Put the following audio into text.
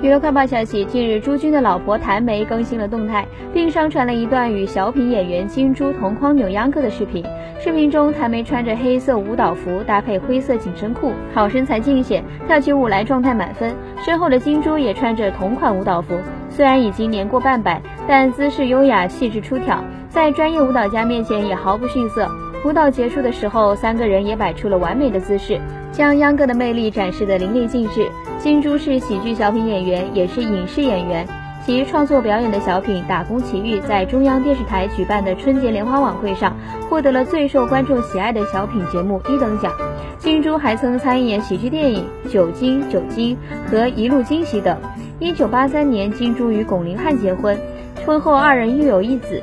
娱乐快报消息，近日朱军的老婆谭梅更新了动态，并上传了一段与小品演员金珠同框扭秧歌的视频。视频中，谭梅穿着黑色舞蹈服，搭配灰色紧身裤，好身材尽显，跳起舞来状态满分。身后的金珠也穿着同款舞蹈服，虽然已经年过半百，但姿势优雅，气质出挑，在专业舞蹈家面前也毫不逊色。舞蹈结束的时候，三个人也摆出了完美的姿势，将秧歌的魅力展示得淋漓尽致。金珠是喜剧小品演员，也是影视演员，其创作表演的小品《打工奇遇》在中央电视台举办的春节联欢晚会上，获得了最受观众喜爱的小品节目一等奖。金珠还曾参演喜剧电影《酒精酒精》和《一路惊喜》等。一九八三年，金珠与巩林汉结婚，婚后二人育有一子。